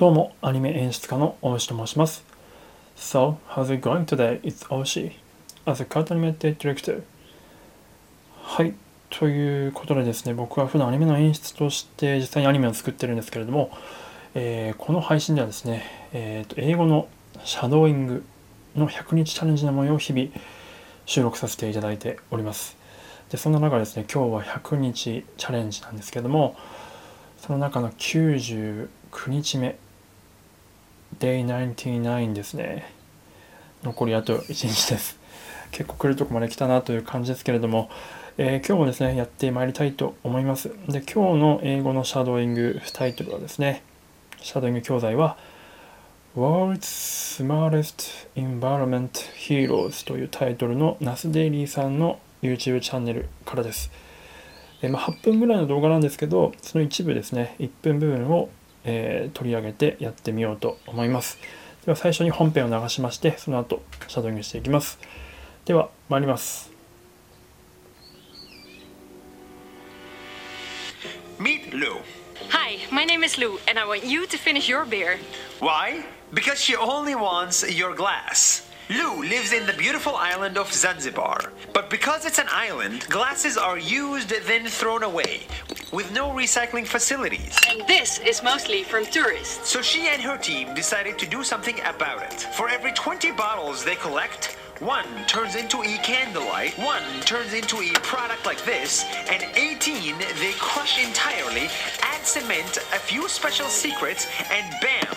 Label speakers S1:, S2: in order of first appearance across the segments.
S1: どうも、アニメ演出家の大石と申します。So, how's it going today? It's Oshi. As a card animated director. はい。ということでですね、僕は普段アニメの演出として実際にアニメを作ってるんですけれども、えーこの配信ではですね、えーと英語のシャドーイングの100日チャレンジの模様を日々収録させていただいております。で、そんな中ですね、今日は100日チャレンジなんですけれども、その中の99日目、Day 99ですね。残りあと1日です。結構来るとこまで来たなという感じですけれども、えー今日もですね、やってまいりたいと思います。で、今日の英語のシャドーイングタイトルはですね、シャドーイング教材は World's Smartest Environment Heroes というタイトルのナスデイリーさんの YouTube チャンネルからです。えまあ、8分ぐらいの動画なんですけど、その一部ですね、1分部分を、えー取り上げてやってみようと思います。では最初に本編を流しまして、その後、シャドーイングしていきます。では、参ります。
S2: Meet Lou.
S3: Hi, my name is Lou, and I want you to finish your beer.
S2: Why? Because she only wants your glass. Lou lives in the beautiful island of Zanzibar. But because it's an island, glasses are used then thrown away, with no recycling facilities.
S3: And this is mostly from tourists.
S2: So she and her team decided to do something about it. For every 20 bottles they collect, one turns into a candlelight, one turns into a product like this, and 18 they crush entirely, add cement, a few special secrets, and bam!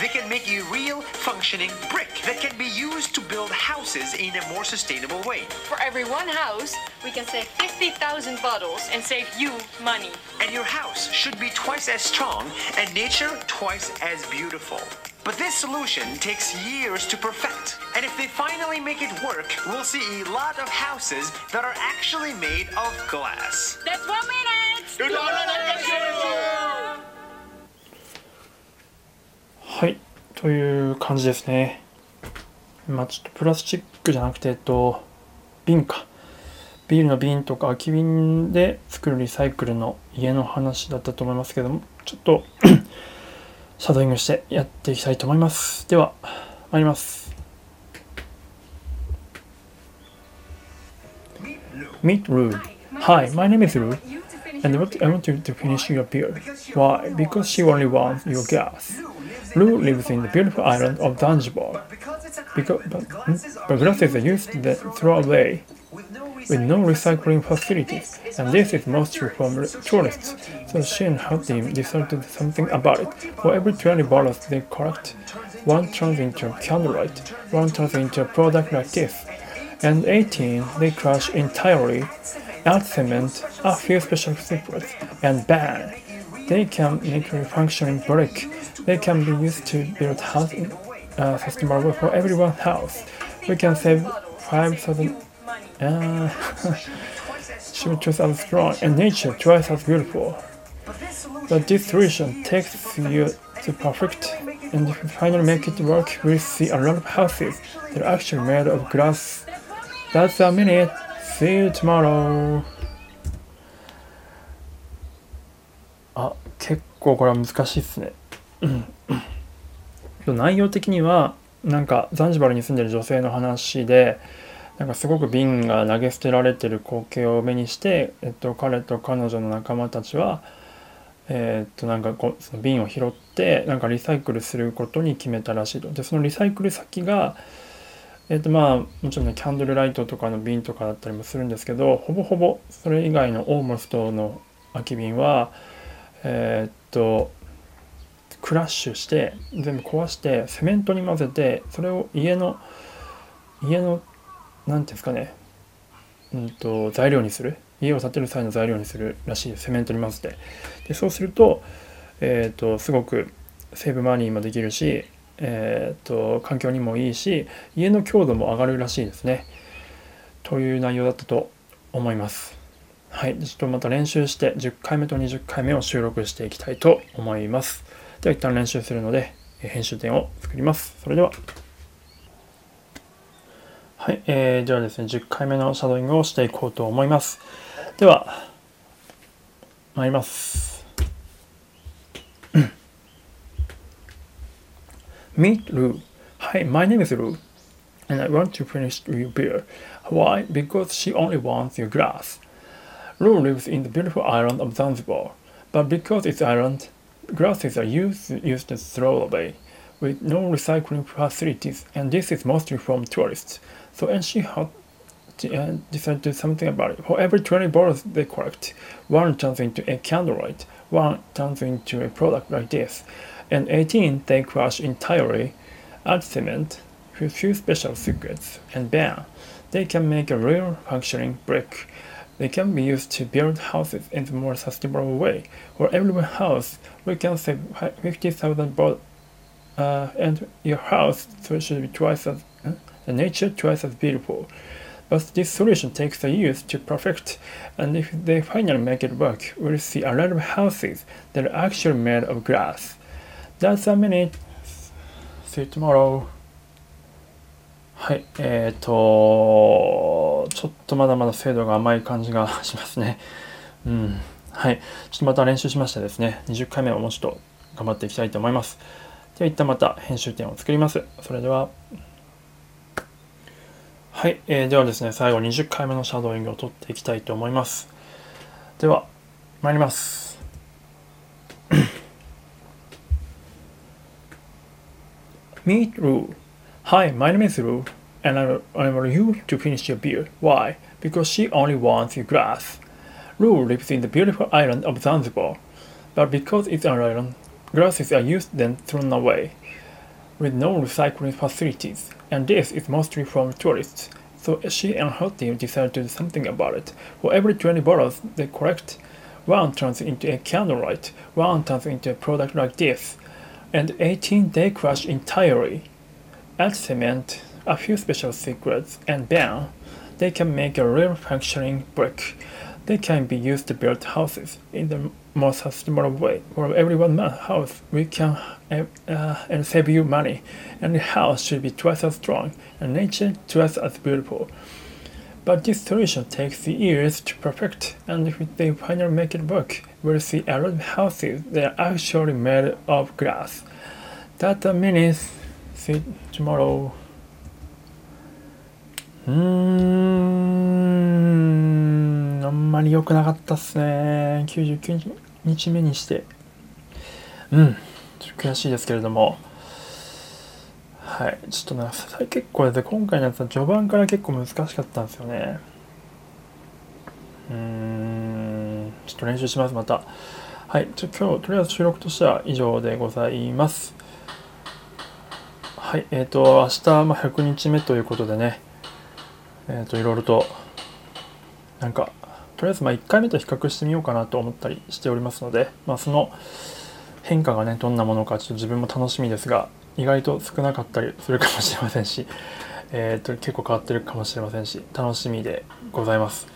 S2: They can make a real functioning brick that can be used to build houses in a more sustainable way.
S3: For every one house, we can save 50,000 bottles and save you money.
S2: And your house should be twice as strong and nature twice as beautiful. But this solution takes years to perfect. And if they finally make it work, we'll see a lot of houses that are actually made of glass.
S3: That's one minute!
S1: はい、という感じですね。まあちょっとプラスチックじゃなくて、えっと、瓶か。ビールの瓶とか空き瓶で作るリサイクルの家の話だったと思いますけども、ちょっと シャドーイングしてやっていきたいと思います。では、参ります。Meet Lou. Hi, my name is Lou. And I want you to finish your beer. Why? Because she only wants your gas. Lou lives in the beautiful island of Zanzibar.
S2: Because an
S1: Because, but, hmm? but glasses are used to throw away with no recycling facilities, and this is mostly from tourists. So she and her team decided something about it. For every 20 bottles they collect, one turns into a candlelight, one turns into a product like this, and 18 they crush entirely, add cement, a few special secrets, and bang! They can make a functioning brick. They can be used to build house uh, sustainable for everyone's house. We can save 5,000 uh, she was as strong and nature twice as beautiful. But this solution takes you to perfect, and if you finally make it work, we'll see a lot of houses that are actually made of glass. That's a minute. See you tomorrow. あ、結構これは難しいっすね。内容的には、なんかザンジバルに住んでる女性の話で、なんかすごく瓶が投げ捨てられてる光景を目にして、えっと、彼と彼女の仲間たちは、えっとなんかこその瓶を拾ってなんかリサイクルすることに決めたらしいと。でそのリサイクル先が、えっとまあもちろんねキャンドルライトとかの瓶とかだったりもするんですけどほぼほぼそれ以外のオーモストの空き瓶はえっとクラッシュして全部壊してセメントに混ぜてそれを家の家のなんていうんですかね、うん、と材料にする。家を建てる際の材料にするらしいセメントに混ぜて。でそうすると,、えー、とすごくセーブマニーもできるし、えー、と環境にもいいし家の強度も上がるらしいですね。という内容だったと思います。はいちょっとまた練習して10回目と20回目を収録していきたいと思いますでは一旦練習するので編集点を作りますそれでははい、えー、ではですね、10回目のシャドーイングをしていこうと思います。では、参ります。Meet Lou. Hi, my name is Lou, and I want to finish your beer. Why? Because she only wants your glass. Lou lives in the beautiful island of Zanzibar, but because it's island, glasses are used, used to throw away, with no recycling facilities, and this is mostly from tourists. So, and she had uh, decided to do something about it. For every 20 bottles they collect, one turns into a candlelight, one turns into a product like this, and 18 they crush entirely, add cement, with few special secrets, and bam, they can make a real functioning brick. They can be used to build houses in a more sustainable way. For every house, we can save 50,000 bottles, uh, and your house should be twice as, uh, the nature twice as beautiful. But this solution takes a years to perfect, and if they finally make it work, we'll see a lot of houses that are actually made of glass. That's a minute. See you tomorrow. はい、えーと、 ちょっとまだまだ精度が甘い感じがしますね。うん。はい。ちょっとまた練習しましてですね、20回目をもうちょっと頑張っていきたいと思います。では一旦また編集点を作ります。それでは。はい、えーではですね、最後20回目のシャドーイングを取っていきたいと思います。では、参ります。Meet Lou. Hi, my name is Lou, and I, I want you to finish your beer. Why? Because she only wants your glass. Lou lives in the beautiful island of Zanzibar, but because it's an island, glasses are used then thrown away with no recycling facilities, and this is mostly from tourists. So she and her team decided to do something about it. For every 20 bottles they collect, one turns into a candlelight, one turns into a product like this, and 18 they crush entirely. Add cement, a few special secrets, and bam, they can make a real functioning brick. They can be used to build houses in the most sustainable way. For every one man house, we can uh, and save you money, and the house should be twice as strong, and nature twice as beautiful. But this solution takes years to perfect, and if they finally make it work, we'll see a lot of houses that are actually made of glass. A minute. See tomorrow. うーん、あんまり良くなかったっすね。99日目にして。うん、ちょっと悔しいですけれども。はい、ちょっとね、結構ですね、今回のやつは序盤から結構難しかったんですよね。うーん、ちょっと練習します、また。はい、ちょ今日、とりあえず収録としては以上でございます。はい、えっ、と、明日、まあ、100日目ということでね、えっ、と、いろいろと、なんか、とりあえず、ま、1回目と比較してみようかなと思ったりしておりますので、まあ、その変化がね、どんなものか、ちょっと自分も楽しみですが、意外と少なかったりするかもしれませんし、えー、と結構変わってるかもしれませんし楽しみでございます。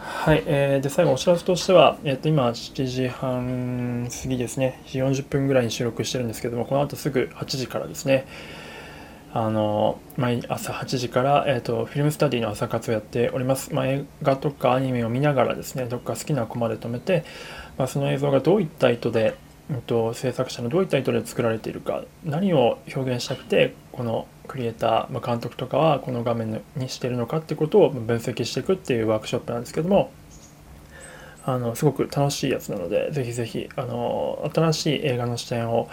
S1: はい、えー、で最後お知らせとしては、えー、と今7時半過ぎですね40分ぐらいに収録してるんですけどもこの後すぐ8時からですねあの毎朝8時から、えー、とフィルムスタディの朝活をやっております、まあ、映画とかアニメを見ながらですねどっか好きなコマで止めて、まあ、その映像がどういった意図でうんと制作者のどういった意図で作られているか何を表現したくてこのクリエイター、まあ、監督とかはこの画面にしてるのかってことを分析していくっていうワークショップなんですけどもあのすごく楽しいやつなのでぜひぜひあの新しい映画の視点を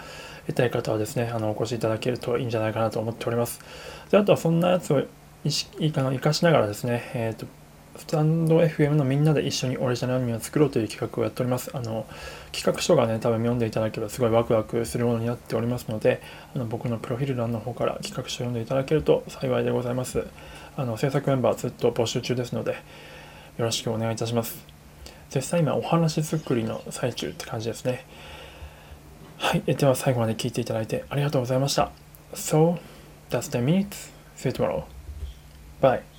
S1: 得たい方はですねあのお越しいただけるといいんじゃないかなと思っておりますであとはそんなやつを意識あの活かしながらですね、えーとスタンド FM のみんなで一緒にオリジナルアニメを作ろうという企画をやっております。あの企画書がね、多分読んでいただければすごいワクワクするものになっておりますので、あの僕のプロフィール欄の方から企画書を読んでいただけると幸いでございます。あの制作メンバーずっと募集中ですので、よろしくお願いいたします。実際今お話作りの最中って感じですね。はい、では最後まで聞いていただいてありがとうございました。So, that's 10 minutes. See you tomorrow. Bye.